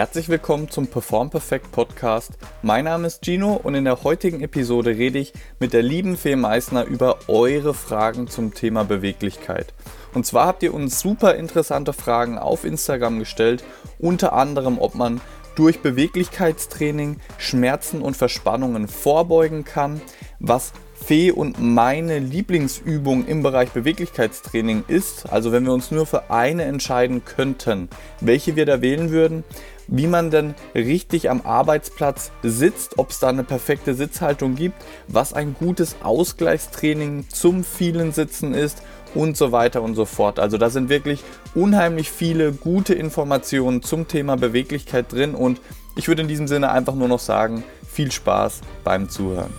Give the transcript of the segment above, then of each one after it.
Herzlich willkommen zum Perform Perfect Podcast. Mein Name ist Gino und in der heutigen Episode rede ich mit der lieben Fee Meissner über eure Fragen zum Thema Beweglichkeit. Und zwar habt ihr uns super interessante Fragen auf Instagram gestellt, unter anderem, ob man durch Beweglichkeitstraining Schmerzen und Verspannungen vorbeugen kann, was Fee und meine Lieblingsübung im Bereich Beweglichkeitstraining ist, also wenn wir uns nur für eine entscheiden könnten, welche wir da wählen würden, wie man denn richtig am Arbeitsplatz sitzt, ob es da eine perfekte Sitzhaltung gibt, was ein gutes Ausgleichstraining zum vielen Sitzen ist und so weiter und so fort. Also da sind wirklich unheimlich viele gute Informationen zum Thema Beweglichkeit drin und ich würde in diesem Sinne einfach nur noch sagen, viel Spaß beim Zuhören.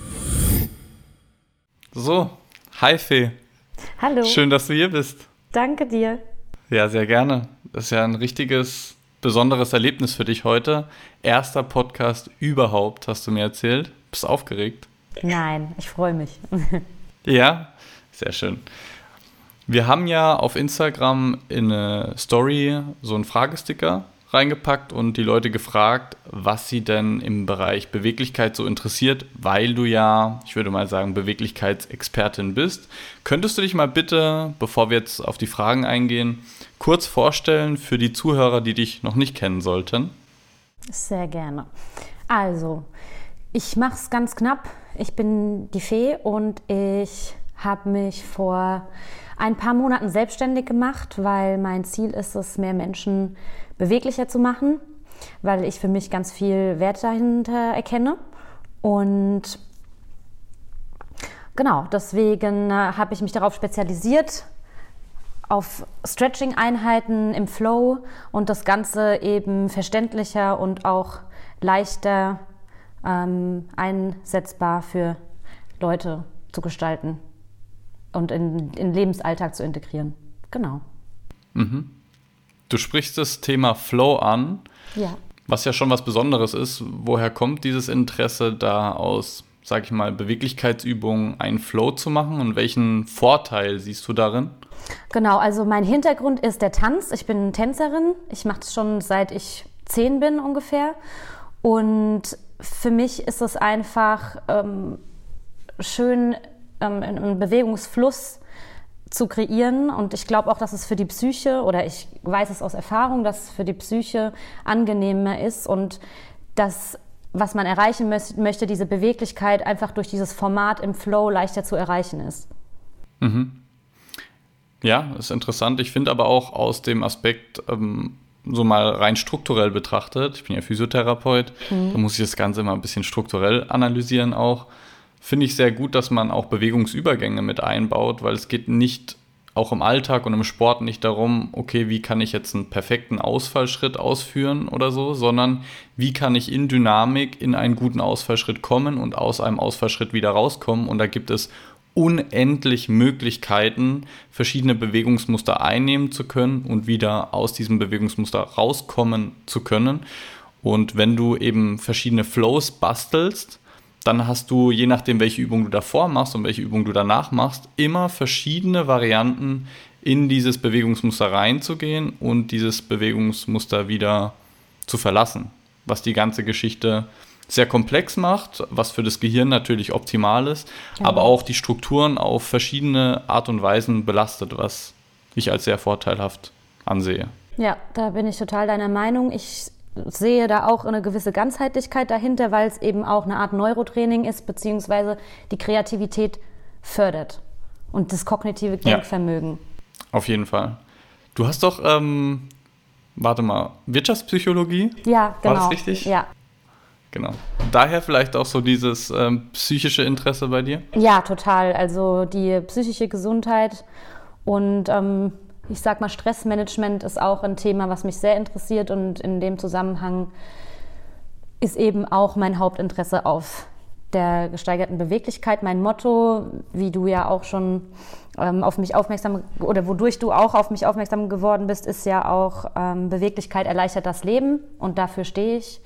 So, hi Fee. Hallo. Schön, dass du hier bist. Danke dir. Ja, sehr gerne. Das ist ja ein richtiges, besonderes Erlebnis für dich heute. Erster Podcast überhaupt, hast du mir erzählt. Bist du aufgeregt? Nein, ich freue mich. ja, sehr schön. Wir haben ja auf Instagram in eine Story so einen Fragesticker reingepackt und die Leute gefragt, was sie denn im Bereich Beweglichkeit so interessiert, weil du ja, ich würde mal sagen, Beweglichkeitsexpertin bist. Könntest du dich mal bitte, bevor wir jetzt auf die Fragen eingehen, kurz vorstellen für die Zuhörer, die dich noch nicht kennen sollten? Sehr gerne. Also, ich mache es ganz knapp. Ich bin die Fee und ich habe mich vor ein paar Monaten selbstständig gemacht, weil mein Ziel ist es, mehr Menschen beweglicher zu machen, weil ich für mich ganz viel Wert dahinter erkenne. Und genau, deswegen äh, habe ich mich darauf spezialisiert, auf Stretching-Einheiten im Flow und das Ganze eben verständlicher und auch leichter ähm, einsetzbar für Leute zu gestalten und in, in Lebensalltag zu integrieren. Genau. Mhm. Du sprichst das Thema Flow an, ja. was ja schon was Besonderes ist. Woher kommt dieses Interesse da aus, sag ich mal, Beweglichkeitsübungen einen Flow zu machen und welchen Vorteil siehst du darin? Genau, also mein Hintergrund ist der Tanz. Ich bin Tänzerin. Ich mache das schon seit ich zehn bin ungefähr. Und für mich ist es einfach ähm, schön, ähm, einen Bewegungsfluss zu kreieren. Und ich glaube auch, dass es für die Psyche, oder ich weiß es aus Erfahrung, dass es für die Psyche angenehmer ist und dass was man erreichen möchte, diese Beweglichkeit einfach durch dieses Format im Flow leichter zu erreichen ist. Mhm. Ja, ist interessant. Ich finde aber auch aus dem Aspekt, ähm, so mal rein strukturell betrachtet, ich bin ja Physiotherapeut, mhm. da muss ich das Ganze immer ein bisschen strukturell analysieren auch finde ich sehr gut, dass man auch Bewegungsübergänge mit einbaut, weil es geht nicht auch im Alltag und im Sport nicht darum, okay, wie kann ich jetzt einen perfekten Ausfallschritt ausführen oder so, sondern wie kann ich in Dynamik in einen guten Ausfallschritt kommen und aus einem Ausfallschritt wieder rauskommen. Und da gibt es unendlich Möglichkeiten, verschiedene Bewegungsmuster einnehmen zu können und wieder aus diesem Bewegungsmuster rauskommen zu können. Und wenn du eben verschiedene Flows bastelst, dann hast du, je nachdem, welche Übung du davor machst und welche Übung du danach machst, immer verschiedene Varianten in dieses Bewegungsmuster reinzugehen und dieses Bewegungsmuster wieder zu verlassen. Was die ganze Geschichte sehr komplex macht, was für das Gehirn natürlich optimal ist, ja. aber auch die Strukturen auf verschiedene Art und Weisen belastet, was ich als sehr vorteilhaft ansehe. Ja, da bin ich total deiner Meinung. Ich sehe da auch eine gewisse Ganzheitlichkeit dahinter, weil es eben auch eine Art Neurotraining ist, beziehungsweise die Kreativität fördert und das kognitive Denkvermögen. Ja, auf jeden Fall. Du hast doch, ähm, warte mal, Wirtschaftspsychologie? Ja, genau. War das genau. richtig? Ja. Genau. Daher vielleicht auch so dieses ähm, psychische Interesse bei dir? Ja, total. Also die psychische Gesundheit und ähm, ich sag mal, Stressmanagement ist auch ein Thema, was mich sehr interessiert und in dem Zusammenhang ist eben auch mein Hauptinteresse auf der gesteigerten Beweglichkeit. Mein Motto, wie du ja auch schon ähm, auf mich aufmerksam oder wodurch du auch auf mich aufmerksam geworden bist, ist ja auch ähm, Beweglichkeit erleichtert das Leben und dafür stehe ich.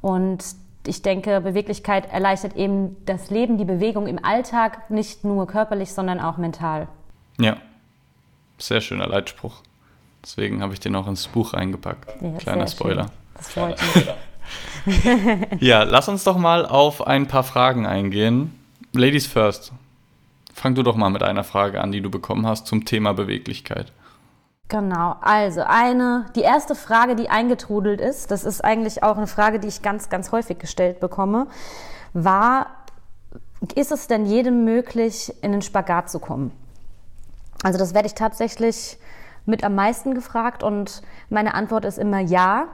Und ich denke, Beweglichkeit erleichtert eben das Leben, die Bewegung im Alltag, nicht nur körperlich, sondern auch mental. Ja, sehr schöner Leitspruch. Deswegen habe ich den auch ins Buch eingepackt. Ja, Kleiner Spoiler. Das freut mich. ja, lass uns doch mal auf ein paar Fragen eingehen. Ladies first. Fang du doch mal mit einer Frage an, die du bekommen hast zum Thema Beweglichkeit. Genau, also eine, die erste Frage, die eingetrudelt ist, das ist eigentlich auch eine Frage, die ich ganz, ganz häufig gestellt bekomme, war, ist es denn jedem möglich, in den Spagat zu kommen? Also das werde ich tatsächlich mit am meisten gefragt und meine Antwort ist immer ja.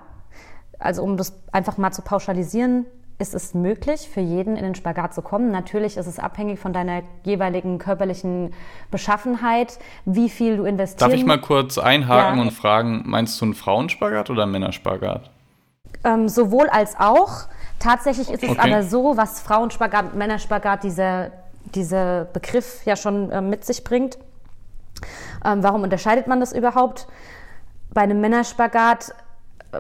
Also um das einfach mal zu pauschalisieren, ist es möglich, für jeden in den Spagat zu kommen. Natürlich ist es abhängig von deiner jeweiligen körperlichen Beschaffenheit, wie viel du investierst. Darf ich mal kurz einhaken ja. und fragen, meinst du einen Frauenspagat oder einen Männerspagat? Ähm, sowohl als auch. Tatsächlich ist es okay. aber so, was Frauenspagat und Männerspagat, dieser, dieser Begriff ja schon äh, mit sich bringt. Ähm, warum unterscheidet man das überhaupt? Bei einem Männerspagat,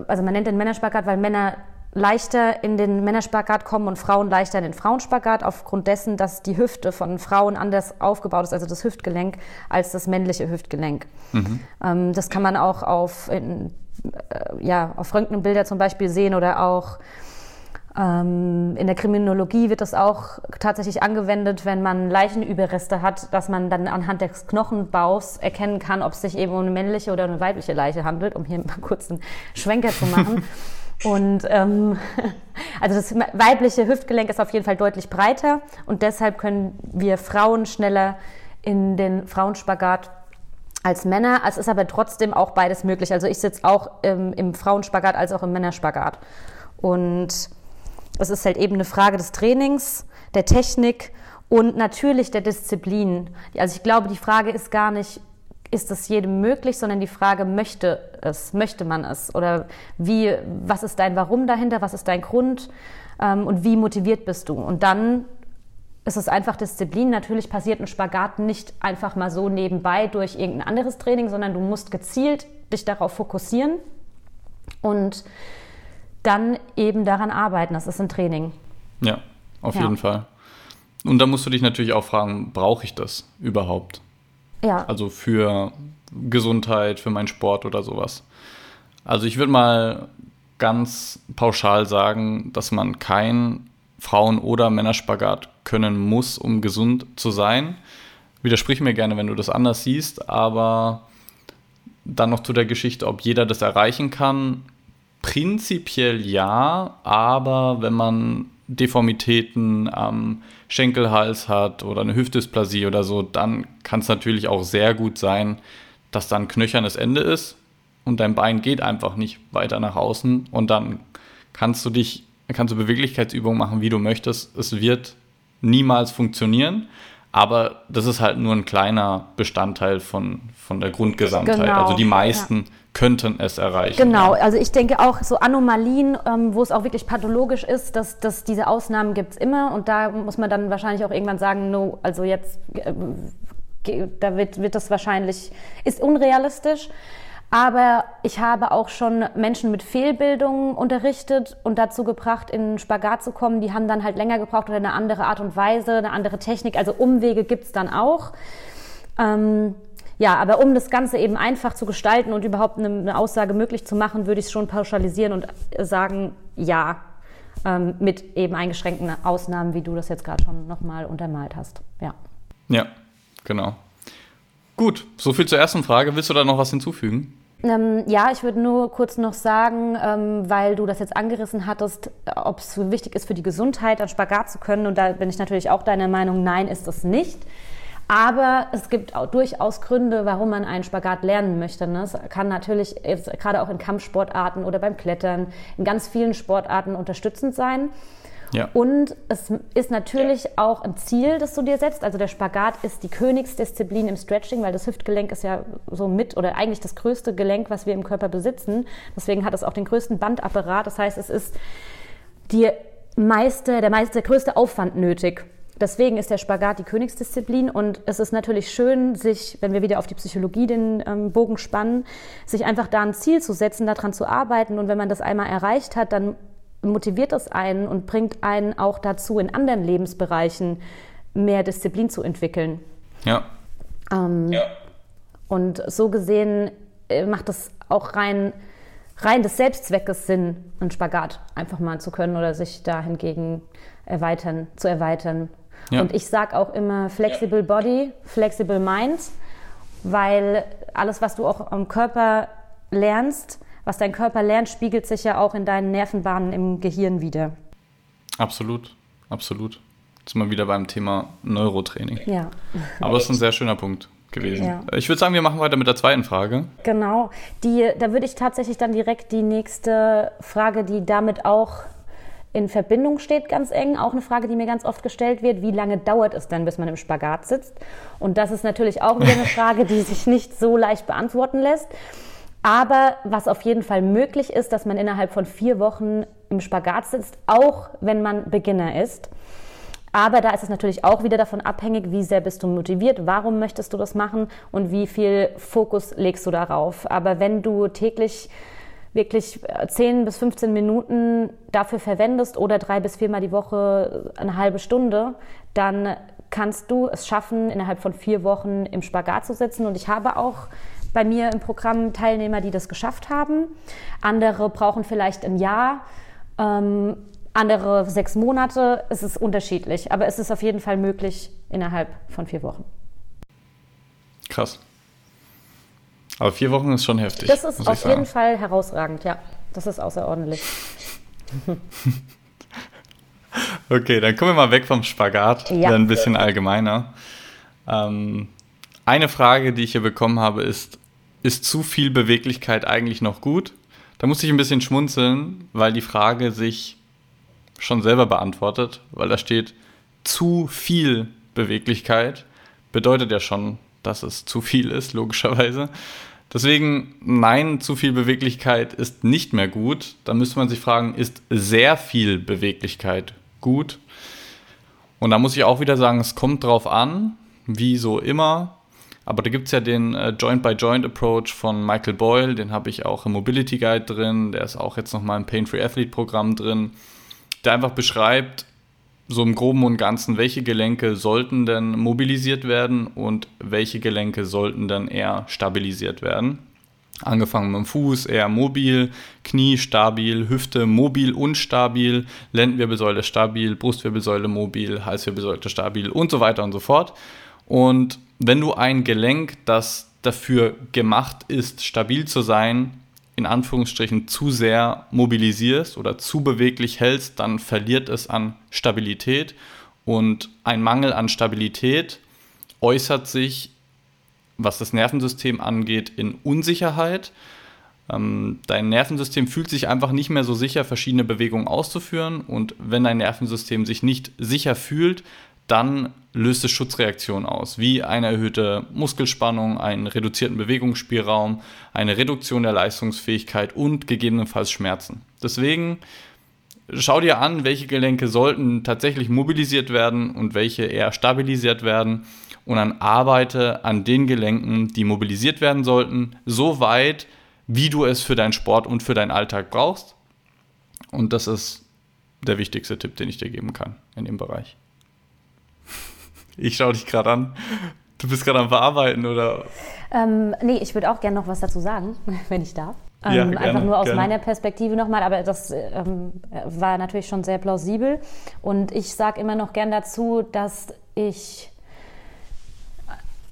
also man nennt den Männerspagat, weil Männer leichter in den Männerspagat kommen und Frauen leichter in den Frauenspagat, aufgrund dessen, dass die Hüfte von Frauen anders aufgebaut ist, also das Hüftgelenk, als das männliche Hüftgelenk. Mhm. Ähm, das kann man auch auf, in, äh, ja, auf Röntgenbilder zum Beispiel sehen oder auch in der Kriminologie wird das auch tatsächlich angewendet, wenn man Leichenüberreste hat, dass man dann anhand des Knochenbaus erkennen kann, ob es sich eben um eine männliche oder eine weibliche Leiche handelt, um hier mal kurz einen Schwenker zu machen. Und ähm, also das weibliche Hüftgelenk ist auf jeden Fall deutlich breiter und deshalb können wir Frauen schneller in den Frauenspagat als Männer. Es ist aber trotzdem auch beides möglich. Also ich sitze auch ähm, im Frauenspagat als auch im Männerspagat. Und es ist halt eben eine Frage des Trainings, der Technik und natürlich der Disziplin. Also ich glaube, die Frage ist gar nicht, ist es jedem möglich, sondern die Frage, möchte es, möchte man es? Oder wie, was ist dein Warum dahinter, was ist dein Grund ähm, und wie motiviert bist du? Und dann ist es einfach Disziplin. Natürlich passiert ein Spagat nicht einfach mal so nebenbei durch irgendein anderes Training, sondern du musst gezielt dich darauf fokussieren und dann eben daran arbeiten. Das ist ein Training. Ja, auf ja. jeden Fall. Und da musst du dich natürlich auch fragen, brauche ich das überhaupt? Ja. Also für Gesundheit, für meinen Sport oder sowas. Also ich würde mal ganz pauschal sagen, dass man kein Frauen- oder Männerspagat können muss, um gesund zu sein. Widersprich mir gerne, wenn du das anders siehst, aber dann noch zu der Geschichte, ob jeder das erreichen kann. Prinzipiell ja, aber wenn man Deformitäten am Schenkelhals hat oder eine Hüftdysplasie oder so, dann kann es natürlich auch sehr gut sein, dass dann knöchernes Ende ist und dein Bein geht einfach nicht weiter nach außen und dann kannst du dich, kannst du Beweglichkeitsübungen machen, wie du möchtest. Es wird niemals funktionieren, aber das ist halt nur ein kleiner Bestandteil von, von der Grundgesamtheit. Genau, also die meisten ja könnten es erreichen. Genau, also ich denke auch so Anomalien, ähm, wo es auch wirklich pathologisch ist, dass, dass diese Ausnahmen gibt es immer und da muss man dann wahrscheinlich auch irgendwann sagen, no, also jetzt, äh, da wird, wird das wahrscheinlich, ist unrealistisch. Aber ich habe auch schon Menschen mit Fehlbildungen unterrichtet und dazu gebracht, in Spagat zu kommen. Die haben dann halt länger gebraucht oder eine andere Art und Weise, eine andere Technik. Also Umwege gibt es dann auch. Ähm, ja, aber um das Ganze eben einfach zu gestalten und überhaupt eine, eine Aussage möglich zu machen, würde ich es schon pauschalisieren und sagen, ja, ähm, mit eben eingeschränkten Ausnahmen, wie du das jetzt gerade schon nochmal untermalt hast. Ja. Ja, genau. Gut, soviel zur ersten Frage. Willst du da noch was hinzufügen? Ähm, ja, ich würde nur kurz noch sagen, ähm, weil du das jetzt angerissen hattest, ob es wichtig ist für die Gesundheit, an Spagat zu können. Und da bin ich natürlich auch deiner Meinung, nein, ist es nicht. Aber es gibt auch durchaus Gründe, warum man einen Spagat lernen möchte. Ne? Es kann natürlich jetzt, gerade auch in Kampfsportarten oder beim Klettern in ganz vielen Sportarten unterstützend sein. Ja. Und es ist natürlich auch ein Ziel, das du dir setzt. Also der Spagat ist die Königsdisziplin im Stretching, weil das Hüftgelenk ist ja so mit oder eigentlich das größte Gelenk, was wir im Körper besitzen. Deswegen hat es auch den größten Bandapparat. Das heißt, es ist die meiste, der meiste, der größte Aufwand nötig. Deswegen ist der Spagat die Königsdisziplin und es ist natürlich schön, sich, wenn wir wieder auf die Psychologie den ähm, Bogen spannen, sich einfach da ein Ziel zu setzen, daran zu arbeiten und wenn man das einmal erreicht hat, dann motiviert das einen und bringt einen auch dazu, in anderen Lebensbereichen mehr Disziplin zu entwickeln. Ja. Ähm, ja. Und so gesehen äh, macht das auch rein rein des Selbstzweckes Sinn, einen Spagat einfach mal zu können oder sich dahingegen erweitern, zu erweitern. Ja. Und ich sage auch immer Flexible Body, Flexible Mind, weil alles, was du auch am Körper lernst, was dein Körper lernt, spiegelt sich ja auch in deinen Nervenbahnen im Gehirn wieder. Absolut, absolut. Jetzt sind wir wieder beim Thema Neurotraining. Ja. Aber das ist ein sehr schöner Punkt gewesen. Ja. Ich würde sagen, wir machen weiter mit der zweiten Frage. Genau. Die, da würde ich tatsächlich dann direkt die nächste Frage, die damit auch in Verbindung steht, ganz eng. Auch eine Frage, die mir ganz oft gestellt wird. Wie lange dauert es denn, bis man im Spagat sitzt? Und das ist natürlich auch wieder eine Frage, die sich nicht so leicht beantworten lässt. Aber was auf jeden Fall möglich ist, dass man innerhalb von vier Wochen im Spagat sitzt, auch wenn man Beginner ist. Aber da ist es natürlich auch wieder davon abhängig, wie sehr bist du motiviert, warum möchtest du das machen und wie viel Fokus legst du darauf. Aber wenn du täglich wirklich 10 bis 15 Minuten dafür verwendest oder drei bis viermal die Woche eine halbe Stunde, dann kannst du es schaffen, innerhalb von vier Wochen im Spagat zu sitzen. Und ich habe auch bei mir im Programm Teilnehmer, die das geschafft haben. Andere brauchen vielleicht ein Jahr. Ähm, andere sechs Monate. Es ist unterschiedlich, aber es ist auf jeden Fall möglich innerhalb von vier Wochen. Krass. Aber vier Wochen ist schon heftig. Das ist auf jeden Fall herausragend, ja. Das ist außerordentlich. okay, dann kommen wir mal weg vom Spagat, ja. ein bisschen allgemeiner. Ähm, eine Frage, die ich hier bekommen habe, ist, ist zu viel Beweglichkeit eigentlich noch gut? Da muss ich ein bisschen schmunzeln, weil die Frage sich schon selber beantwortet, weil da steht zu viel Beweglichkeit, bedeutet ja schon, dass es zu viel ist, logischerweise. Deswegen, nein, zu viel Beweglichkeit ist nicht mehr gut. Da müsste man sich fragen, ist sehr viel Beweglichkeit gut? Und da muss ich auch wieder sagen, es kommt drauf an, wie so immer. Aber da gibt es ja den äh, Joint-by-Joint-Approach von Michael Boyle, den habe ich auch im Mobility Guide drin, der ist auch jetzt nochmal im Pain-Free Athlete-Programm drin der einfach beschreibt, so im Groben und Ganzen, welche Gelenke sollten denn mobilisiert werden und welche Gelenke sollten dann eher stabilisiert werden. Angefangen mit dem Fuß, eher mobil, Knie stabil, Hüfte mobil und stabil, Lendenwirbelsäule stabil, Brustwirbelsäule mobil, Halswirbelsäule stabil und so weiter und so fort. Und wenn du ein Gelenk, das dafür gemacht ist, stabil zu sein, in Anführungsstrichen zu sehr mobilisierst oder zu beweglich hältst, dann verliert es an Stabilität. Und ein Mangel an Stabilität äußert sich, was das Nervensystem angeht, in Unsicherheit. Ähm, dein Nervensystem fühlt sich einfach nicht mehr so sicher, verschiedene Bewegungen auszuführen. Und wenn dein Nervensystem sich nicht sicher fühlt, dann löst es Schutzreaktionen aus, wie eine erhöhte Muskelspannung, einen reduzierten Bewegungsspielraum, eine Reduktion der Leistungsfähigkeit und gegebenenfalls Schmerzen. Deswegen schau dir an, welche Gelenke sollten tatsächlich mobilisiert werden und welche eher stabilisiert werden und dann arbeite an den Gelenken, die mobilisiert werden sollten, so weit, wie du es für deinen Sport und für deinen Alltag brauchst. Und das ist der wichtigste Tipp, den ich dir geben kann in dem Bereich. Ich schaue dich gerade an. Du bist gerade am Verarbeiten, oder? Ähm, nee, ich würde auch gerne noch was dazu sagen, wenn ich darf. Ähm, ja, gerne, einfach nur aus gerne. meiner Perspektive nochmal, aber das ähm, war natürlich schon sehr plausibel. Und ich sage immer noch gern dazu, dass ich,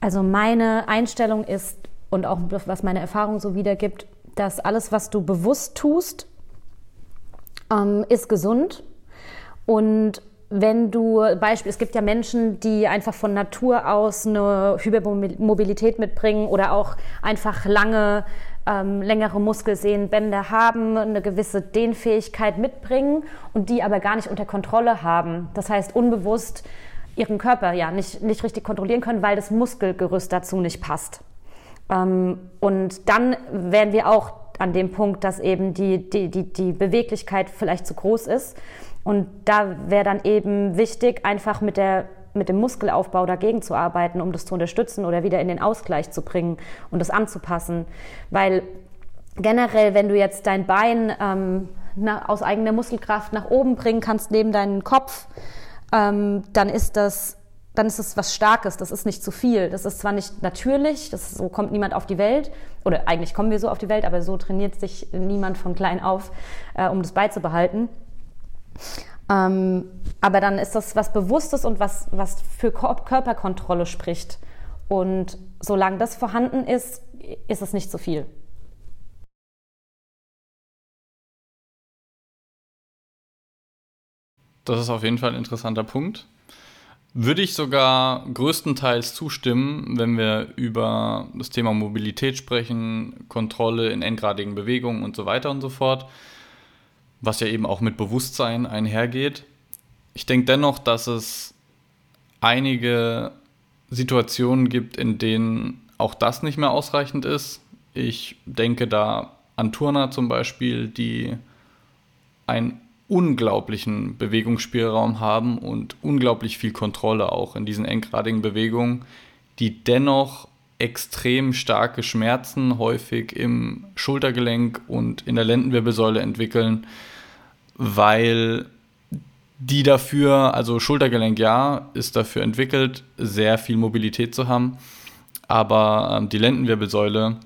also meine Einstellung ist und auch was meine Erfahrung so wiedergibt, dass alles, was du bewusst tust, ähm, ist gesund. Und wenn du, Beispiel, es gibt ja Menschen, die einfach von Natur aus eine Hypermobilität mitbringen oder auch einfach lange, ähm, längere Muskelsehnenbänder haben, eine gewisse Dehnfähigkeit mitbringen und die aber gar nicht unter Kontrolle haben. Das heißt, unbewusst ihren Körper ja nicht, nicht richtig kontrollieren können, weil das Muskelgerüst dazu nicht passt. Ähm, und dann wären wir auch an dem Punkt, dass eben die, die, die, die Beweglichkeit vielleicht zu groß ist und da wäre dann eben wichtig, einfach mit, der, mit dem Muskelaufbau dagegen zu arbeiten, um das zu unterstützen oder wieder in den Ausgleich zu bringen und das anzupassen. Weil generell, wenn du jetzt dein Bein ähm, na, aus eigener Muskelkraft nach oben bringen kannst neben deinen Kopf, ähm, dann ist das dann ist es was Starkes, das ist nicht zu viel. Das ist zwar nicht natürlich, das so kommt niemand auf die Welt, oder eigentlich kommen wir so auf die Welt, aber so trainiert sich niemand von klein auf, äh, um das beizubehalten. Ähm, aber dann ist das was Bewusstes und was, was für Körperkontrolle spricht. Und solange das vorhanden ist, ist es nicht zu viel. Das ist auf jeden Fall ein interessanter Punkt. Würde ich sogar größtenteils zustimmen, wenn wir über das Thema Mobilität sprechen, Kontrolle in endgradigen Bewegungen und so weiter und so fort, was ja eben auch mit Bewusstsein einhergeht. Ich denke dennoch, dass es einige Situationen gibt, in denen auch das nicht mehr ausreichend ist. Ich denke da an Turner zum Beispiel, die ein unglaublichen Bewegungsspielraum haben und unglaublich viel Kontrolle auch in diesen endgradigen Bewegungen, die dennoch extrem starke Schmerzen häufig im Schultergelenk und in der Lendenwirbelsäule entwickeln, weil die dafür, also Schultergelenk ja, ist dafür entwickelt, sehr viel Mobilität zu haben, aber ähm, die Lendenwirbelsäule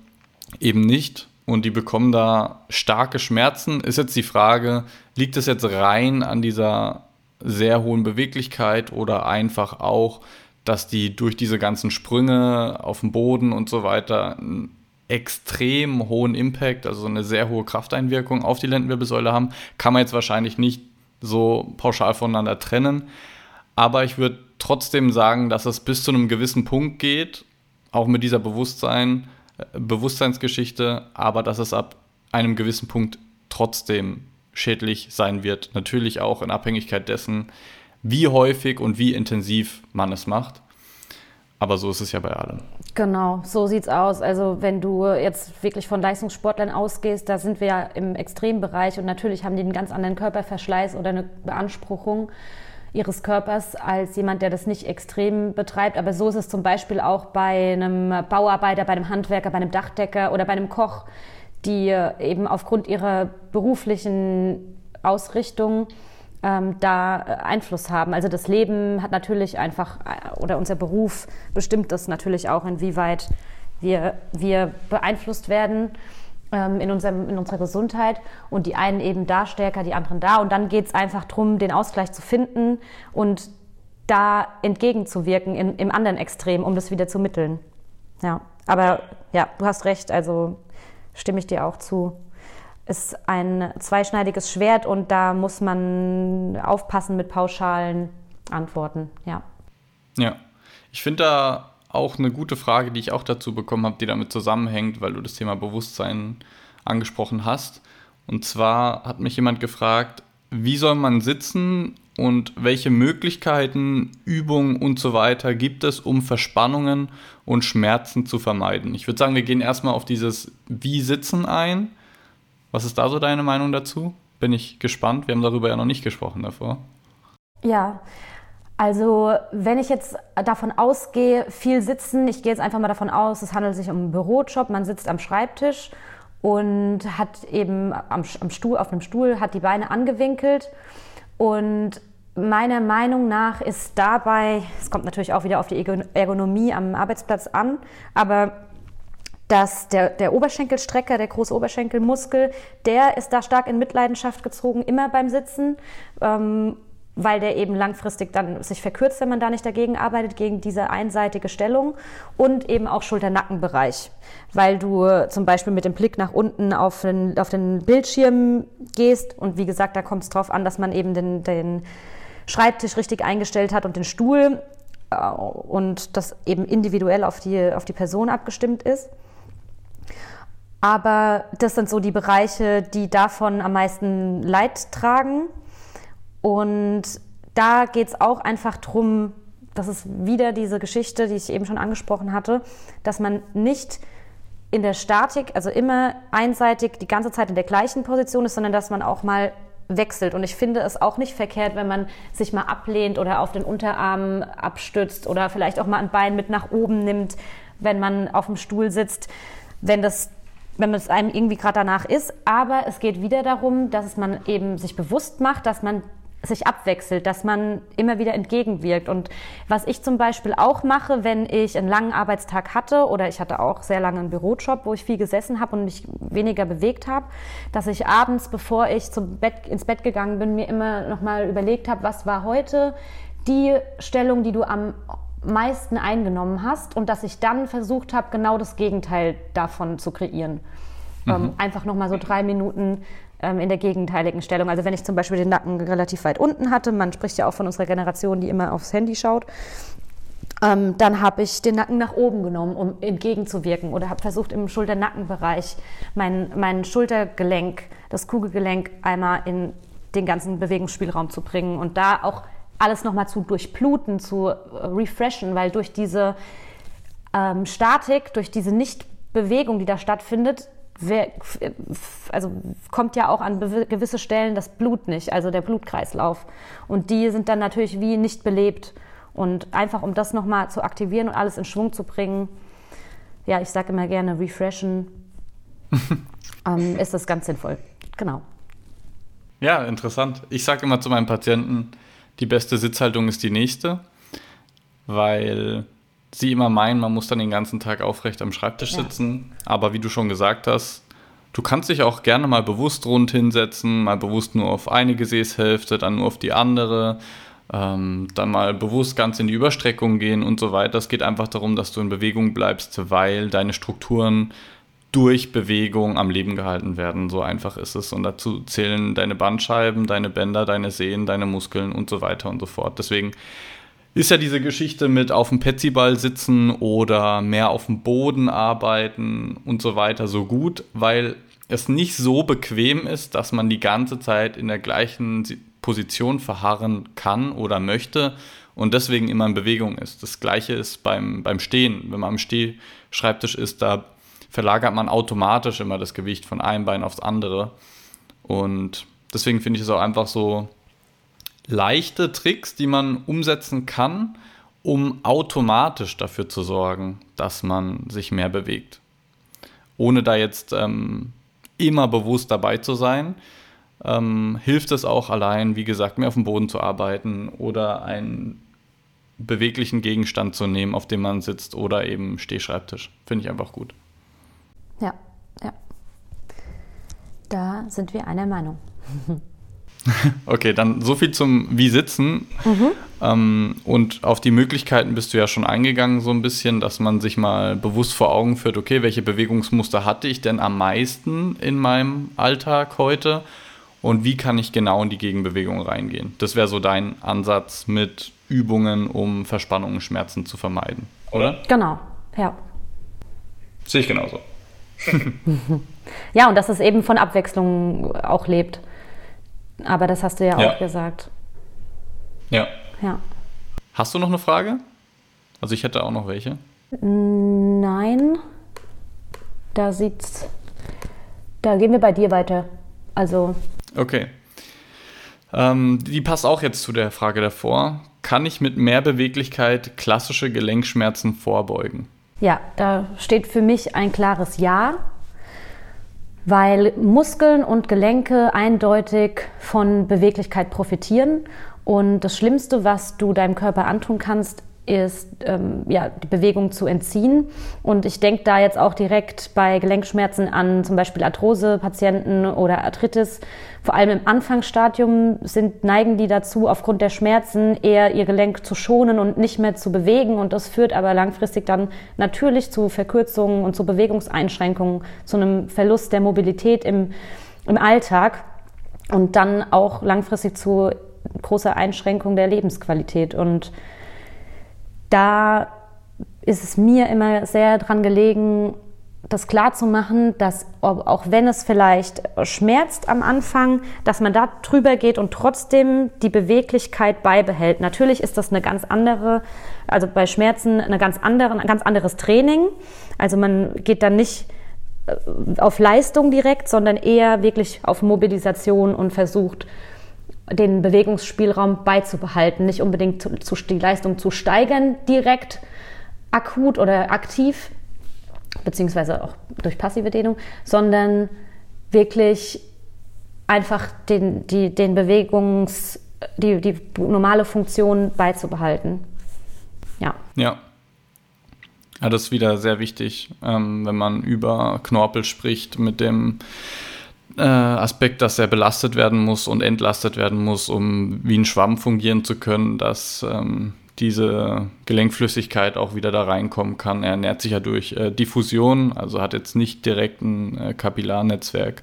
eben nicht und die bekommen da starke Schmerzen. Ist jetzt die Frage, liegt es jetzt rein an dieser sehr hohen Beweglichkeit oder einfach auch, dass die durch diese ganzen Sprünge auf dem Boden und so weiter extrem hohen Impact, also eine sehr hohe Krafteinwirkung auf die Lendenwirbelsäule haben, kann man jetzt wahrscheinlich nicht so pauschal voneinander trennen. Aber ich würde trotzdem sagen, dass es bis zu einem gewissen Punkt geht, auch mit dieser Bewusstsein, Bewusstseinsgeschichte, aber dass es ab einem gewissen Punkt trotzdem schädlich sein wird. Natürlich auch in Abhängigkeit dessen, wie häufig und wie intensiv man es macht. Aber so ist es ja bei allem. Genau, so sieht es aus. Also wenn du jetzt wirklich von Leistungssportlern ausgehst, da sind wir ja im Extrembereich und natürlich haben die einen ganz anderen Körperverschleiß oder eine Beanspruchung ihres Körpers als jemand, der das nicht extrem betreibt. Aber so ist es zum Beispiel auch bei einem Bauarbeiter, bei einem Handwerker, bei einem Dachdecker oder bei einem Koch, die eben aufgrund ihrer beruflichen Ausrichtung ähm, da Einfluss haben. Also das Leben hat natürlich einfach, äh, oder unser Beruf bestimmt das natürlich auch, inwieweit wir, wir beeinflusst werden ähm, in, unserem, in unserer Gesundheit und die einen eben da stärker, die anderen da. Und dann geht es einfach darum, den Ausgleich zu finden und da entgegenzuwirken in, im anderen Extrem, um das wieder zu mitteln. Ja, aber ja, du hast recht, also stimme ich dir auch zu. Ist ein zweischneidiges Schwert und da muss man aufpassen mit pauschalen Antworten, ja. Ja, ich finde da auch eine gute Frage, die ich auch dazu bekommen habe, die damit zusammenhängt, weil du das Thema Bewusstsein angesprochen hast. Und zwar hat mich jemand gefragt, wie soll man sitzen und welche Möglichkeiten, Übungen und so weiter gibt es, um Verspannungen und Schmerzen zu vermeiden? Ich würde sagen, wir gehen erstmal auf dieses Wie sitzen ein. Was ist da so deine Meinung dazu? Bin ich gespannt. Wir haben darüber ja noch nicht gesprochen davor. Ja, also wenn ich jetzt davon ausgehe, viel sitzen, ich gehe jetzt einfach mal davon aus, es handelt sich um einen Bürojob, man sitzt am Schreibtisch und hat eben am, am Stuhl, auf einem Stuhl, hat die Beine angewinkelt und meiner Meinung nach ist dabei, es kommt natürlich auch wieder auf die Ergonomie am Arbeitsplatz an, aber dass der, der Oberschenkelstrecker, der große Oberschenkelmuskel, der ist da stark in Mitleidenschaft gezogen, immer beim Sitzen. Ähm, weil der eben langfristig dann sich verkürzt, wenn man da nicht dagegen arbeitet, gegen diese einseitige Stellung und eben auch Schulter-Nackenbereich, weil du zum Beispiel mit dem Blick nach unten auf den, auf den Bildschirm gehst und wie gesagt, da kommt es darauf an, dass man eben den, den Schreibtisch richtig eingestellt hat und den Stuhl äh, und das eben individuell auf die, auf die Person abgestimmt ist. Aber das sind so die Bereiche, die davon am meisten Leid tragen und da geht es auch einfach darum, das ist wieder diese Geschichte, die ich eben schon angesprochen hatte, dass man nicht in der Statik, also immer einseitig die ganze Zeit in der gleichen Position ist, sondern dass man auch mal wechselt. Und ich finde es auch nicht verkehrt, wenn man sich mal ablehnt oder auf den Unterarm abstützt oder vielleicht auch mal ein Bein mit nach oben nimmt, wenn man auf dem Stuhl sitzt, wenn das wenn es einem irgendwie gerade danach ist. Aber es geht wieder darum, dass man eben sich bewusst macht, dass man sich abwechselt, dass man immer wieder entgegenwirkt. Und was ich zum Beispiel auch mache, wenn ich einen langen Arbeitstag hatte oder ich hatte auch sehr lange einen Bürojob, wo ich viel gesessen habe und mich weniger bewegt habe, dass ich abends, bevor ich zum Bett, ins Bett gegangen bin, mir immer nochmal überlegt habe, was war heute die Stellung, die du am meisten eingenommen hast und dass ich dann versucht habe, genau das Gegenteil davon zu kreieren. Mhm. Ähm, einfach nochmal so drei Minuten ähm, in der gegenteiligen Stellung. Also wenn ich zum Beispiel den Nacken relativ weit unten hatte, man spricht ja auch von unserer Generation, die immer aufs Handy schaut, ähm, dann habe ich den Nacken nach oben genommen, um entgegenzuwirken oder habe versucht im Schulter-Nackenbereich mein, mein Schultergelenk, das Kugelgelenk einmal in den ganzen Bewegungsspielraum zu bringen und da auch alles nochmal zu durchbluten, zu äh, refreshen, weil durch diese ähm, Statik, durch diese Nichtbewegung, die da stattfindet, also kommt ja auch an gewisse Stellen das Blut nicht, also der Blutkreislauf. Und die sind dann natürlich wie nicht belebt. Und einfach um das nochmal zu aktivieren und alles in Schwung zu bringen, ja, ich sage immer gerne refreshen, ähm, ist das ganz sinnvoll. Genau. Ja, interessant. Ich sage immer zu meinen Patienten, die beste Sitzhaltung ist die nächste, weil sie immer meinen, man muss dann den ganzen Tag aufrecht am Schreibtisch ja. sitzen. Aber wie du schon gesagt hast, du kannst dich auch gerne mal bewusst rund hinsetzen, mal bewusst nur auf eine Gesäßhälfte, dann nur auf die andere, ähm, dann mal bewusst ganz in die Überstreckung gehen und so weiter. Es geht einfach darum, dass du in Bewegung bleibst, weil deine Strukturen durch Bewegung am Leben gehalten werden. So einfach ist es. Und dazu zählen deine Bandscheiben, deine Bänder, deine Sehnen, deine Muskeln und so weiter und so fort. Deswegen ist ja diese Geschichte mit auf dem Petsyball sitzen oder mehr auf dem Boden arbeiten und so weiter so gut, weil es nicht so bequem ist, dass man die ganze Zeit in der gleichen Position verharren kann oder möchte und deswegen immer in Bewegung ist. Das gleiche ist beim, beim Stehen. Wenn man am Stehschreibtisch ist, da verlagert man automatisch immer das Gewicht von einem Bein aufs andere. Und deswegen finde ich es auch einfach so leichte Tricks, die man umsetzen kann, um automatisch dafür zu sorgen, dass man sich mehr bewegt. Ohne da jetzt ähm, immer bewusst dabei zu sein, ähm, hilft es auch allein, wie gesagt, mehr auf dem Boden zu arbeiten oder einen beweglichen Gegenstand zu nehmen, auf dem man sitzt oder eben Stehschreibtisch. Finde ich einfach gut. Ja, ja. Da sind wir einer Meinung. Okay, dann so viel zum Wie sitzen. Mhm. Ähm, und auf die Möglichkeiten bist du ja schon eingegangen, so ein bisschen, dass man sich mal bewusst vor Augen führt, okay, welche Bewegungsmuster hatte ich denn am meisten in meinem Alltag heute und wie kann ich genau in die Gegenbewegung reingehen? Das wäre so dein Ansatz mit Übungen, um Verspannungen, Schmerzen zu vermeiden, oder? Genau, ja. Sehe ich genauso. ja, und dass es eben von Abwechslung auch lebt. Aber das hast du ja, ja. auch gesagt. Ja. Ja. Hast du noch eine Frage? Also ich hätte auch noch welche. Nein. Da sieht's. Da gehen wir bei dir weiter. Also. Okay. Ähm, die passt auch jetzt zu der Frage davor. Kann ich mit mehr Beweglichkeit klassische Gelenkschmerzen vorbeugen? Ja, da steht für mich ein klares Ja weil Muskeln und Gelenke eindeutig von Beweglichkeit profitieren. Und das Schlimmste, was du deinem Körper antun kannst, ist, ähm, ja, die Bewegung zu entziehen. Und ich denke da jetzt auch direkt bei Gelenkschmerzen an zum Beispiel Arthrose-Patienten oder Arthritis. Vor allem im Anfangsstadium sind, neigen die dazu, aufgrund der Schmerzen eher ihr Gelenk zu schonen und nicht mehr zu bewegen. Und das führt aber langfristig dann natürlich zu Verkürzungen und zu Bewegungseinschränkungen, zu einem Verlust der Mobilität im, im Alltag und dann auch langfristig zu großer Einschränkung der Lebensqualität. Und da ist es mir immer sehr dran gelegen, das klar zu machen, dass auch wenn es vielleicht schmerzt am Anfang, dass man da drüber geht und trotzdem die Beweglichkeit beibehält. Natürlich ist das eine ganz andere, also bei Schmerzen eine ganz andere, ein ganz anderes Training. Also man geht dann nicht äh, auf Leistung direkt, sondern eher wirklich auf Mobilisation und versucht, den Bewegungsspielraum beizubehalten, nicht unbedingt zu, zu, die Leistung zu steigern direkt akut oder aktiv, beziehungsweise auch durch passive Dehnung, sondern wirklich einfach den, die, den Bewegungs, die, die normale Funktion beizubehalten. Ja. Ja. Ja, das ist wieder sehr wichtig, ähm, wenn man über Knorpel spricht, mit dem äh, Aspekt, dass er belastet werden muss und entlastet werden muss, um wie ein Schwamm fungieren zu können, dass ähm, diese Gelenkflüssigkeit auch wieder da reinkommen kann. Er ernährt sich ja durch äh, Diffusion, also hat jetzt nicht direkt ein äh, Kapillarnetzwerk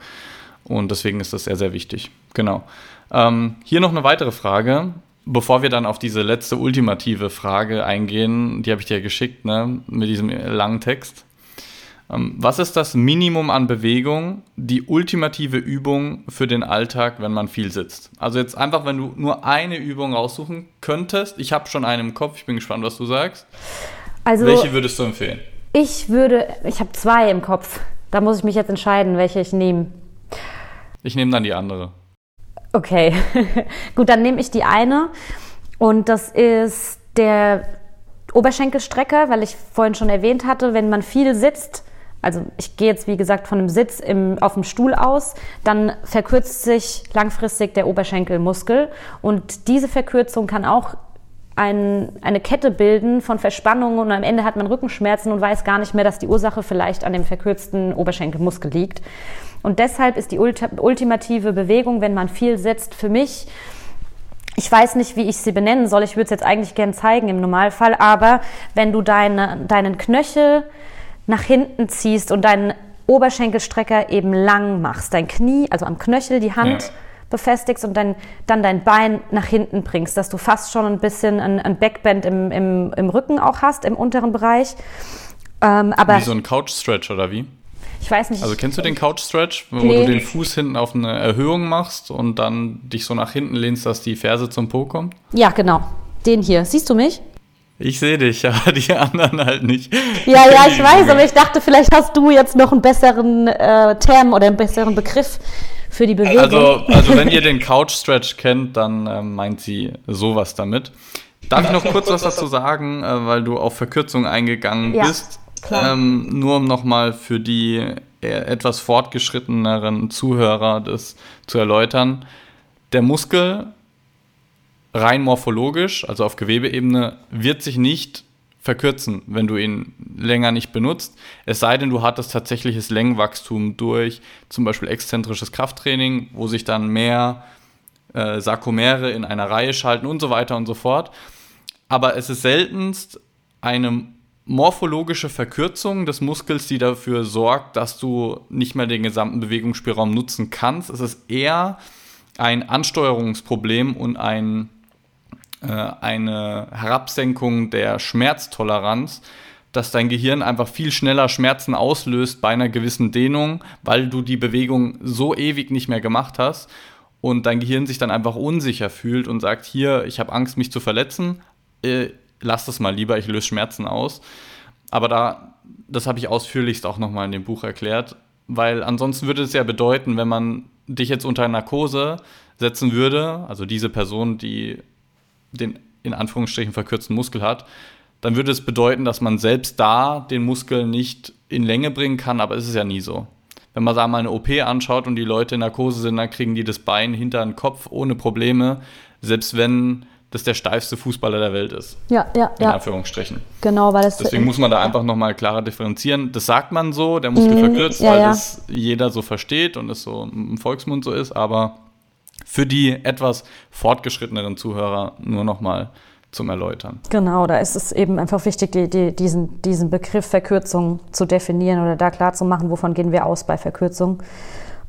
und deswegen ist das sehr, sehr wichtig. Genau. Ähm, hier noch eine weitere Frage, bevor wir dann auf diese letzte ultimative Frage eingehen, die habe ich dir geschickt, ne, mit diesem langen Text. Ähm, was ist das Minimum an Bewegung, die ultimative Übung für den Alltag, wenn man viel sitzt? Also jetzt einfach, wenn du nur eine Übung raussuchen könntest. Ich habe schon eine im Kopf, ich bin gespannt, was du sagst. Also, welche würdest du empfehlen? Ich würde, ich habe zwei im Kopf. Da muss ich mich jetzt entscheiden, welche ich nehme. Ich nehme dann die andere. Okay, gut, dann nehme ich die eine. Und das ist der Oberschenkelstrecker, weil ich vorhin schon erwähnt hatte, wenn man viel sitzt, also ich gehe jetzt wie gesagt von einem Sitz im, auf dem Stuhl aus, dann verkürzt sich langfristig der Oberschenkelmuskel und diese Verkürzung kann auch ein, eine Kette bilden von Verspannungen und am Ende hat man Rückenschmerzen und weiß gar nicht mehr, dass die Ursache vielleicht an dem verkürzten Oberschenkelmuskel liegt. Und deshalb ist die ultimative Bewegung, wenn man viel sitzt, für mich ich weiß nicht, wie ich sie benennen soll. Ich würde es jetzt eigentlich gern zeigen im Normalfall. Aber wenn du deine, deinen Knöchel nach hinten ziehst und deinen Oberschenkelstrecker eben lang machst, dein Knie, also am Knöchel die Hand ja. befestigst und dann, dann dein Bein nach hinten bringst, dass du fast schon ein bisschen ein, ein Backbend im, im, im Rücken auch hast, im unteren Bereich. Ähm, aber wie so ein Couch-Stretch oder wie? Ich weiß nicht. Also kennst du den Couch Stretch, wo nee. du den Fuß hinten auf eine Erhöhung machst und dann dich so nach hinten lehnst, dass die Ferse zum Po kommt? Ja, genau. Den hier. Siehst du mich? Ich sehe dich, ja, die anderen halt nicht. Ja, ja, ich weiß, aber ich dachte, vielleicht hast du jetzt noch einen besseren äh, Term oder einen besseren Begriff für die Bewegung. Also, also wenn ihr den Couch Stretch kennt, dann äh, meint sie sowas damit. Darf ich noch kurz was dazu sagen, äh, weil du auf Verkürzung eingegangen ja. bist? Ähm, nur um nochmal für die etwas fortgeschritteneren Zuhörer das zu erläutern. Der Muskel rein morphologisch, also auf Gewebeebene, wird sich nicht verkürzen, wenn du ihn länger nicht benutzt. Es sei denn, du hattest tatsächliches Längenwachstum durch zum Beispiel exzentrisches Krafttraining, wo sich dann mehr äh, Sarkomere in einer Reihe schalten und so weiter und so fort. Aber es ist seltenst eine morphologische Verkürzung des Muskels, die dafür sorgt, dass du nicht mehr den gesamten Bewegungsspielraum nutzen kannst. Es ist eher ein Ansteuerungsproblem und ein, eine Herabsenkung der Schmerztoleranz, dass dein Gehirn einfach viel schneller Schmerzen auslöst bei einer gewissen Dehnung, weil du die Bewegung so ewig nicht mehr gemacht hast und dein Gehirn sich dann einfach unsicher fühlt und sagt, hier, ich habe Angst, mich zu verletzen. Äh, lass das mal lieber, ich löse Schmerzen aus. Aber da, das habe ich ausführlichst auch nochmal in dem Buch erklärt, weil ansonsten würde es ja bedeuten, wenn man dich jetzt unter Narkose setzen würde, also diese Person, die den in Anführungsstrichen verkürzten Muskel hat, dann würde es bedeuten, dass man selbst da den Muskel nicht in Länge bringen kann, aber es ist ja nie so. Wenn man da mal eine OP anschaut und die Leute in Narkose sind, dann kriegen die das Bein hinter den Kopf ohne Probleme, selbst wenn das der steifste Fußballer der Welt ist. Ja, ja, in ja. Anführungsstrichen. Genau, weil das. Deswegen muss man da einfach nochmal klarer differenzieren. Das sagt man so, der Muskel mhm, verkürzt, ja, weil ja. das jeder so versteht und es so im Volksmund so ist, aber für die etwas fortgeschritteneren Zuhörer nur nochmal zum Erläutern. Genau, da ist es eben einfach wichtig, die, die, diesen, diesen Begriff Verkürzung zu definieren oder da klar zu machen, wovon gehen wir aus bei Verkürzung.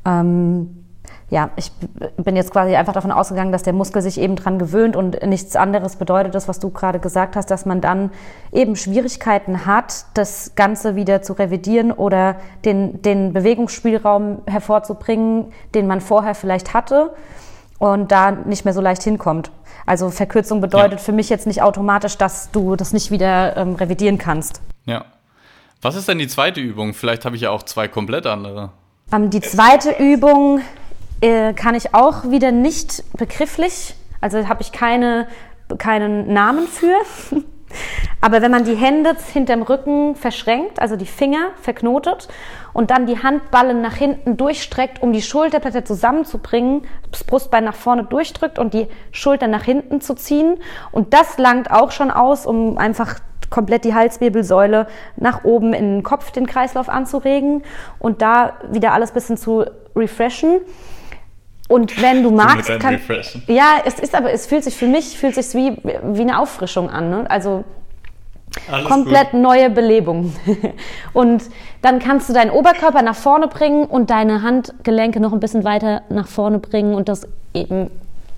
Ähm, ja, ich bin jetzt quasi einfach davon ausgegangen, dass der Muskel sich eben dran gewöhnt und nichts anderes bedeutet das, was du gerade gesagt hast, dass man dann eben Schwierigkeiten hat, das Ganze wieder zu revidieren oder den, den Bewegungsspielraum hervorzubringen, den man vorher vielleicht hatte und da nicht mehr so leicht hinkommt. Also Verkürzung bedeutet ja. für mich jetzt nicht automatisch, dass du das nicht wieder ähm, revidieren kannst. Ja. Was ist denn die zweite Übung? Vielleicht habe ich ja auch zwei komplett andere. Ähm, die zweite Übung äh, kann ich auch wieder nicht begrifflich, also habe ich keine, keinen Namen für. Aber wenn man die Hände hinterm Rücken verschränkt, also die Finger verknotet und dann die Handballen nach hinten durchstreckt, um die Schulterblätter zusammenzubringen, das Brustbein nach vorne durchdrückt und die Schulter nach hinten zu ziehen. Und das langt auch schon aus, um einfach komplett die Halswirbelsäule nach oben in den Kopf, den Kreislauf anzuregen und da wieder alles bisschen zu refreshen. Und wenn du magst, kann, ja, es ist aber, es fühlt sich für mich, fühlt sich wie, wie eine Auffrischung an. Ne? Also alles komplett gut. neue Belebung. und dann kannst du deinen Oberkörper nach vorne bringen und deine Handgelenke noch ein bisschen weiter nach vorne bringen und das eben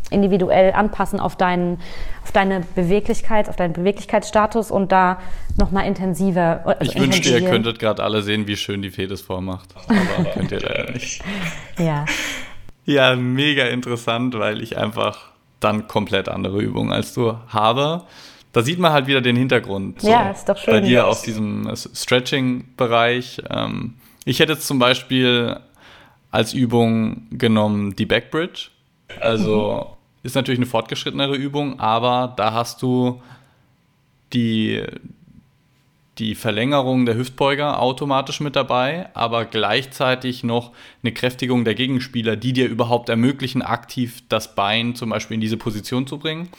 individuell anpassen auf, deinen, auf deine Beweglichkeit, auf deinen Beweglichkeitsstatus und da nochmal intensiver. Also ich wünschte, ihr könntet gerade alle sehen, wie schön die Fee das vormacht. Aber könnt ihr leider nicht. Ja. Ja, mega interessant, weil ich einfach dann komplett andere Übungen als du habe. Da sieht man halt wieder den Hintergrund. So, ja, ist doch schön. Bei dir aus diesem Stretching-Bereich. Ähm, ich hätte jetzt zum Beispiel als Übung genommen die Backbridge. Also mhm. ist natürlich eine fortgeschrittenere Übung, aber da hast du die, die Verlängerung der Hüftbeuger automatisch mit dabei, aber gleichzeitig noch eine Kräftigung der Gegenspieler, die dir überhaupt ermöglichen, aktiv das Bein zum Beispiel in diese Position zu bringen.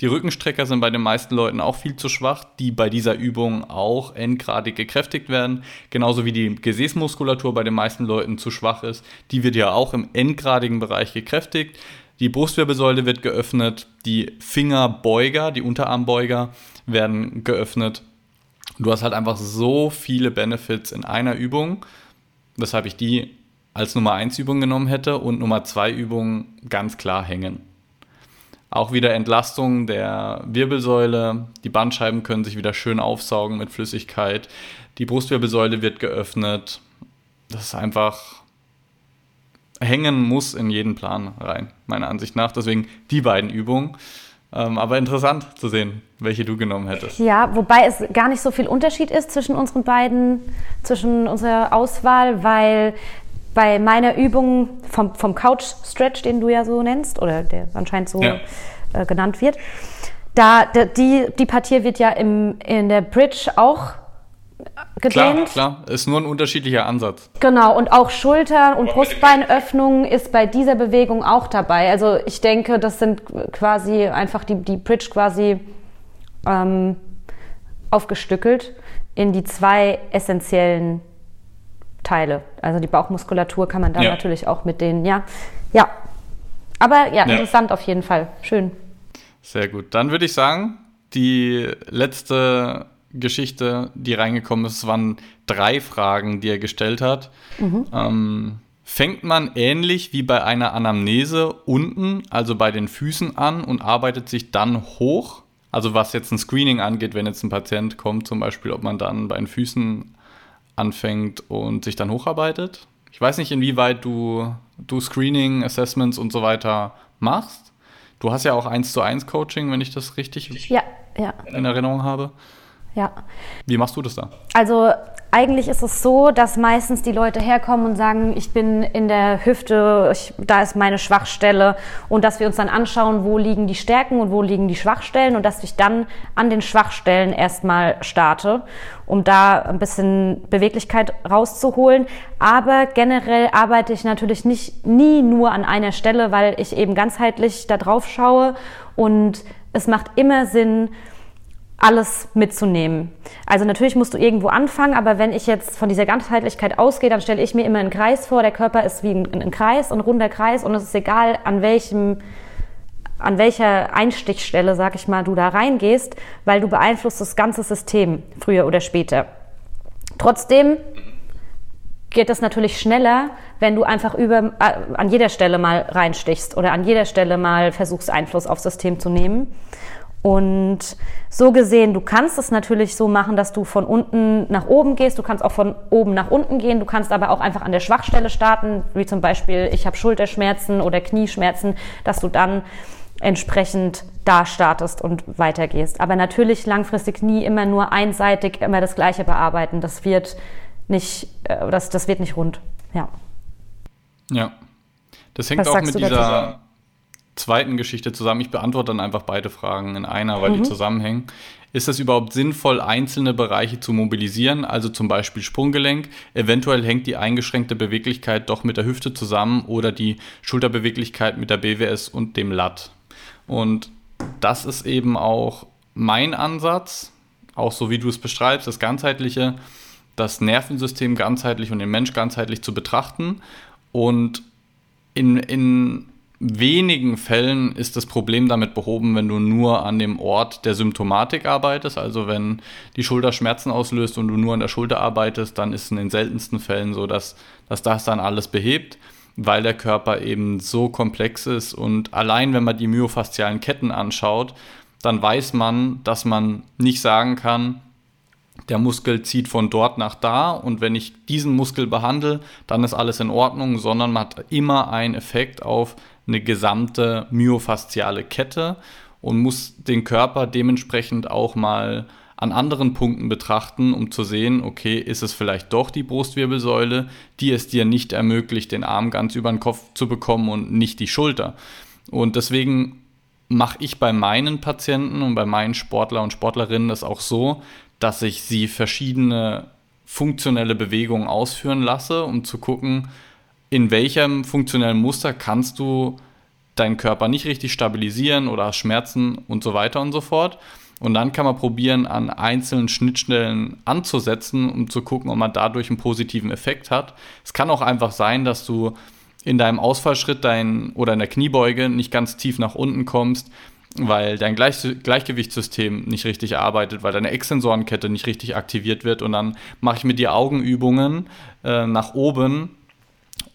Die Rückenstrecker sind bei den meisten Leuten auch viel zu schwach, die bei dieser Übung auch endgradig gekräftigt werden. Genauso wie die Gesäßmuskulatur bei den meisten Leuten zu schwach ist. Die wird ja auch im endgradigen Bereich gekräftigt. Die Brustwirbelsäule wird geöffnet, die Fingerbeuger, die Unterarmbeuger werden geöffnet Du hast halt einfach so viele Benefits in einer Übung, weshalb ich die als Nummer 1 Übung genommen hätte und Nummer 2 Übung ganz klar hängen. Auch wieder Entlastung der Wirbelsäule, die Bandscheiben können sich wieder schön aufsaugen mit Flüssigkeit, die Brustwirbelsäule wird geöffnet. Das ist einfach hängen muss in jeden Plan rein, meiner Ansicht nach. Deswegen die beiden Übungen. Ähm, aber interessant zu sehen, welche du genommen hättest. Ja, wobei es gar nicht so viel Unterschied ist zwischen unseren beiden, zwischen unserer Auswahl, weil bei meiner Übung vom, vom Couch Stretch, den du ja so nennst, oder der anscheinend so ja. äh, genannt wird, da, die, die Partie wird ja im, in der Bridge auch gedehnt. Klar, klar, ist nur ein unterschiedlicher Ansatz. Genau, und auch Schultern- und Brustbeinöffnung ist bei dieser Bewegung auch dabei. Also ich denke, das sind quasi einfach die, die Bridge quasi ähm, aufgestückelt in die zwei essentiellen Teile. Also die Bauchmuskulatur kann man da ja. natürlich auch mit denen, ja. Ja. Aber ja, ja, interessant auf jeden Fall. Schön. Sehr gut. Dann würde ich sagen, die letzte Geschichte, die reingekommen ist, waren drei Fragen, die er gestellt hat. Mhm. Ähm, fängt man ähnlich wie bei einer Anamnese unten, also bei den Füßen an und arbeitet sich dann hoch? Also was jetzt ein Screening angeht, wenn jetzt ein Patient kommt, zum Beispiel, ob man dann bei den Füßen anfängt und sich dann hocharbeitet. Ich weiß nicht, inwieweit du, du Screening, Assessments und so weiter machst. Du hast ja auch 1 zu 1 Coaching, wenn ich das richtig ja, ja. in Erinnerung habe. Ja. Wie machst du das da? Also eigentlich ist es so, dass meistens die Leute herkommen und sagen, ich bin in der Hüfte, ich, da ist meine Schwachstelle und dass wir uns dann anschauen, wo liegen die Stärken und wo liegen die Schwachstellen und dass ich dann an den Schwachstellen erstmal starte, um da ein bisschen Beweglichkeit rauszuholen. Aber generell arbeite ich natürlich nicht nie nur an einer Stelle, weil ich eben ganzheitlich da drauf schaue und es macht immer Sinn, alles mitzunehmen. Also natürlich musst du irgendwo anfangen, aber wenn ich jetzt von dieser Ganzheitlichkeit ausgehe, dann stelle ich mir immer einen Kreis vor. Der Körper ist wie ein, ein Kreis, ein runder Kreis und es ist egal, an welchem an welcher Einstichstelle, sag ich mal, du da reingehst, weil du beeinflusst das ganze System früher oder später. Trotzdem geht es natürlich schneller, wenn du einfach über, äh, an jeder Stelle mal reinstichst oder an jeder Stelle mal versuchst, Einfluss aufs System zu nehmen. Und so gesehen, du kannst es natürlich so machen, dass du von unten nach oben gehst. Du kannst auch von oben nach unten gehen. Du kannst aber auch einfach an der Schwachstelle starten, wie zum Beispiel, ich habe Schulterschmerzen oder Knieschmerzen, dass du dann entsprechend da startest und weitergehst. Aber natürlich langfristig nie immer nur einseitig immer das Gleiche bearbeiten. Das wird nicht, äh, das, das wird nicht rund. Ja. Ja. Das hängt Was auch mit dieser zweiten Geschichte zusammen. Ich beantworte dann einfach beide Fragen in einer, weil mhm. die zusammenhängen. Ist es überhaupt sinnvoll, einzelne Bereiche zu mobilisieren, also zum Beispiel Sprunggelenk? Eventuell hängt die eingeschränkte Beweglichkeit doch mit der Hüfte zusammen oder die Schulterbeweglichkeit mit der BWS und dem Lat. Und das ist eben auch mein Ansatz, auch so wie du es beschreibst, das ganzheitliche, das Nervensystem ganzheitlich und den Mensch ganzheitlich zu betrachten. Und in, in wenigen Fällen ist das Problem damit behoben, wenn du nur an dem Ort der Symptomatik arbeitest. Also wenn die Schulter Schmerzen auslöst und du nur an der Schulter arbeitest, dann ist es in den seltensten Fällen so, dass, dass das dann alles behebt, weil der Körper eben so komplex ist. Und allein wenn man die myofaszialen Ketten anschaut, dann weiß man, dass man nicht sagen kann, der Muskel zieht von dort nach da und wenn ich diesen Muskel behandle, dann ist alles in Ordnung, sondern man hat immer einen Effekt auf eine gesamte myofasziale Kette und muss den Körper dementsprechend auch mal an anderen Punkten betrachten, um zu sehen, okay, ist es vielleicht doch die Brustwirbelsäule, die es dir nicht ermöglicht, den Arm ganz über den Kopf zu bekommen und nicht die Schulter. Und deswegen mache ich bei meinen Patienten und bei meinen Sportler und Sportlerinnen das auch so, dass ich sie verschiedene funktionelle Bewegungen ausführen lasse, um zu gucken, in welchem funktionellen Muster kannst du deinen Körper nicht richtig stabilisieren oder Schmerzen und so weiter und so fort. Und dann kann man probieren, an einzelnen Schnittstellen anzusetzen, um zu gucken, ob man dadurch einen positiven Effekt hat. Es kann auch einfach sein, dass du in deinem Ausfallschritt dein, oder in der Kniebeuge nicht ganz tief nach unten kommst, weil dein Gleich Gleichgewichtssystem nicht richtig arbeitet, weil deine Extensorenkette nicht richtig aktiviert wird. Und dann mache ich mit dir Augenübungen äh, nach oben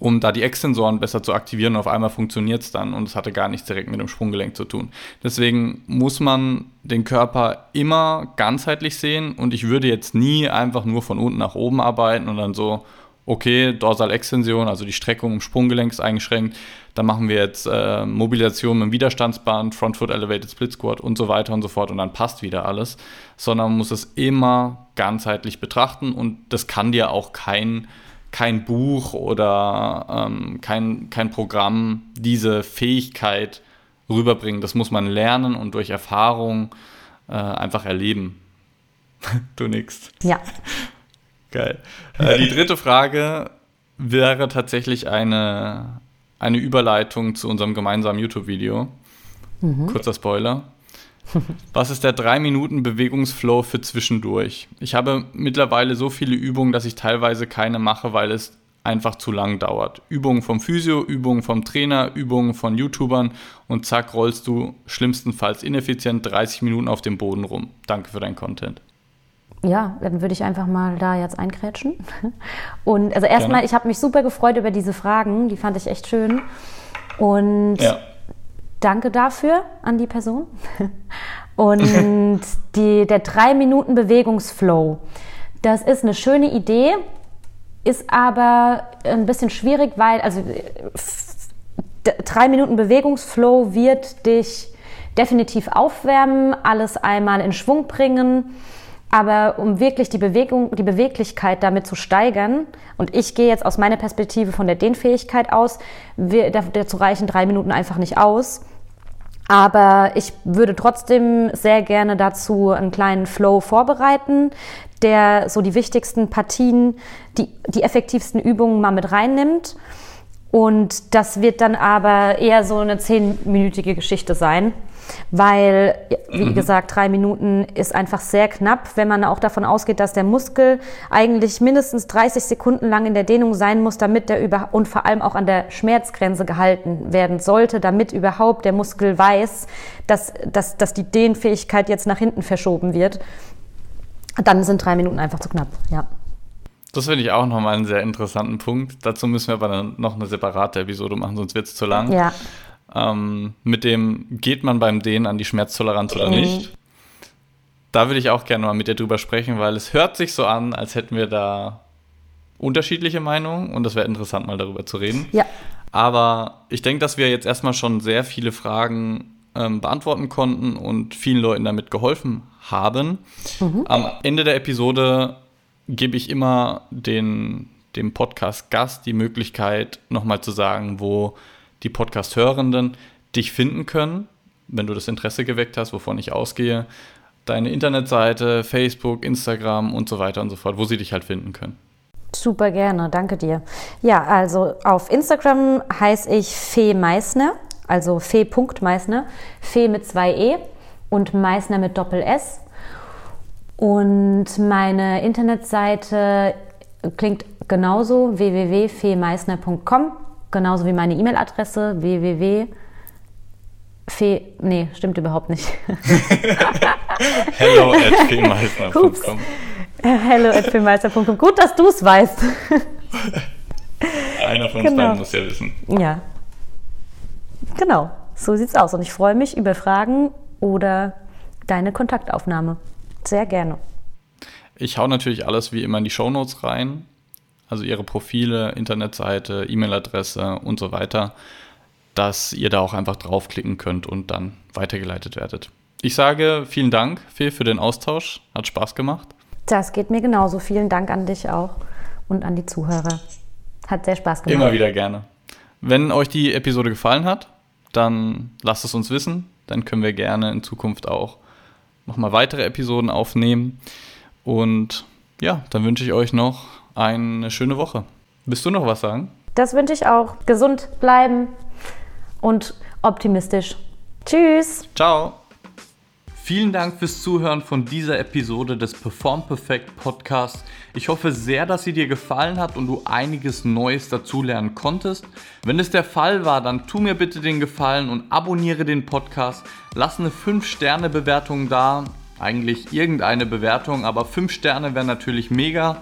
um da die Extensoren besser zu aktivieren. Und auf einmal funktioniert es dann und es hatte gar nichts direkt mit dem Sprunggelenk zu tun. Deswegen muss man den Körper immer ganzheitlich sehen und ich würde jetzt nie einfach nur von unten nach oben arbeiten und dann so, okay, Dorsalextension, also die Streckung im Sprunggelenk ist eingeschränkt, dann machen wir jetzt äh, Mobilisation mit dem Widerstandsband, Front Foot Elevated Split Squat und so weiter und so fort und dann passt wieder alles, sondern man muss es immer ganzheitlich betrachten und das kann dir auch kein kein Buch oder ähm, kein, kein Programm diese Fähigkeit rüberbringen. Das muss man lernen und durch Erfahrung äh, einfach erleben. du nix. Ja. Geil. Äh, die dritte Frage wäre tatsächlich eine, eine Überleitung zu unserem gemeinsamen YouTube-Video. Mhm. Kurzer Spoiler. Was ist der 3-Minuten-Bewegungsflow für zwischendurch? Ich habe mittlerweile so viele Übungen, dass ich teilweise keine mache, weil es einfach zu lang dauert. Übungen vom Physio, Übungen vom Trainer, Übungen von YouTubern und zack rollst du schlimmstenfalls ineffizient 30 Minuten auf dem Boden rum. Danke für dein Content. Ja, dann würde ich einfach mal da jetzt einkrätschen. Und also erstmal, ich habe mich super gefreut über diese Fragen, die fand ich echt schön. Und ja. Danke dafür an die Person. Und die, der drei Minuten Bewegungsflow, das ist eine schöne Idee, ist aber ein bisschen schwierig, weil also drei Minuten Bewegungsflow wird dich definitiv aufwärmen, alles einmal in Schwung bringen. Aber um wirklich die Bewegung, die Beweglichkeit damit zu steigern, und ich gehe jetzt aus meiner Perspektive von der Dehnfähigkeit aus, wir, dazu reichen drei Minuten einfach nicht aus. Aber ich würde trotzdem sehr gerne dazu einen kleinen Flow vorbereiten, der so die wichtigsten Partien, die, die effektivsten Übungen mal mit reinnimmt. Und das wird dann aber eher so eine zehnminütige Geschichte sein weil, wie mhm. gesagt, drei Minuten ist einfach sehr knapp, wenn man auch davon ausgeht, dass der Muskel eigentlich mindestens 30 Sekunden lang in der Dehnung sein muss, damit der über und vor allem auch an der Schmerzgrenze gehalten werden sollte, damit überhaupt der Muskel weiß, dass, dass, dass die Dehnfähigkeit jetzt nach hinten verschoben wird. Dann sind drei Minuten einfach zu knapp, ja. Das finde ich auch nochmal einen sehr interessanten Punkt. Dazu müssen wir aber dann noch eine separate Episode machen, sonst wird es zu lang. Ja ähm, mit dem geht man beim Dehnen an die Schmerztoleranz oder nicht. Da würde ich auch gerne mal mit dir drüber sprechen, weil es hört sich so an, als hätten wir da unterschiedliche Meinungen und das wäre interessant, mal darüber zu reden. Ja. Aber ich denke, dass wir jetzt erstmal schon sehr viele Fragen ähm, beantworten konnten und vielen Leuten damit geholfen haben. Mhm. Am Ende der Episode gebe ich immer den, dem Podcast-Gast die Möglichkeit, nochmal zu sagen, wo die Podcast-Hörenden dich finden können, wenn du das Interesse geweckt hast, wovon ich ausgehe. Deine Internetseite, Facebook, Instagram und so weiter und so fort, wo sie dich halt finden können. Super gerne, danke dir. Ja, also auf Instagram heiße ich Fee Meissner, also Fee.meissner, Fee mit zwei E und Meissner mit Doppel S. Und meine Internetseite klingt genauso www.feemeissner.com, genauso wie meine E-Mail-Adresse www. nee, stimmt überhaupt nicht. Hello at feemeissner.com. Hello at feemeissner.com. Gut, dass du es weißt. Einer von uns genau. beiden muss ja wissen. Ja. Genau, so sieht's aus. Und ich freue mich über Fragen oder deine Kontaktaufnahme. Sehr gerne. Ich hau natürlich alles wie immer in die Shownotes rein. Also ihre Profile, Internetseite, E-Mail-Adresse und so weiter, dass ihr da auch einfach draufklicken könnt und dann weitergeleitet werdet. Ich sage vielen Dank, Phil, für den Austausch. Hat Spaß gemacht. Das geht mir genauso. Vielen Dank an dich auch und an die Zuhörer. Hat sehr Spaß gemacht. Immer wieder gerne. Wenn euch die Episode gefallen hat, dann lasst es uns wissen. Dann können wir gerne in Zukunft auch nochmal weitere Episoden aufnehmen. Und ja, dann wünsche ich euch noch eine schöne Woche. Willst du noch was sagen? Das wünsche ich auch. Gesund bleiben und optimistisch. Tschüss. Ciao. Vielen Dank fürs Zuhören von dieser Episode des Perform Perfect Podcasts. Ich hoffe sehr, dass sie dir gefallen hat und du einiges Neues dazulernen konntest. Wenn es der Fall war, dann tu mir bitte den Gefallen und abonniere den Podcast. Lass eine 5-Sterne-Bewertung da. Eigentlich irgendeine Bewertung, aber 5 Sterne wäre natürlich mega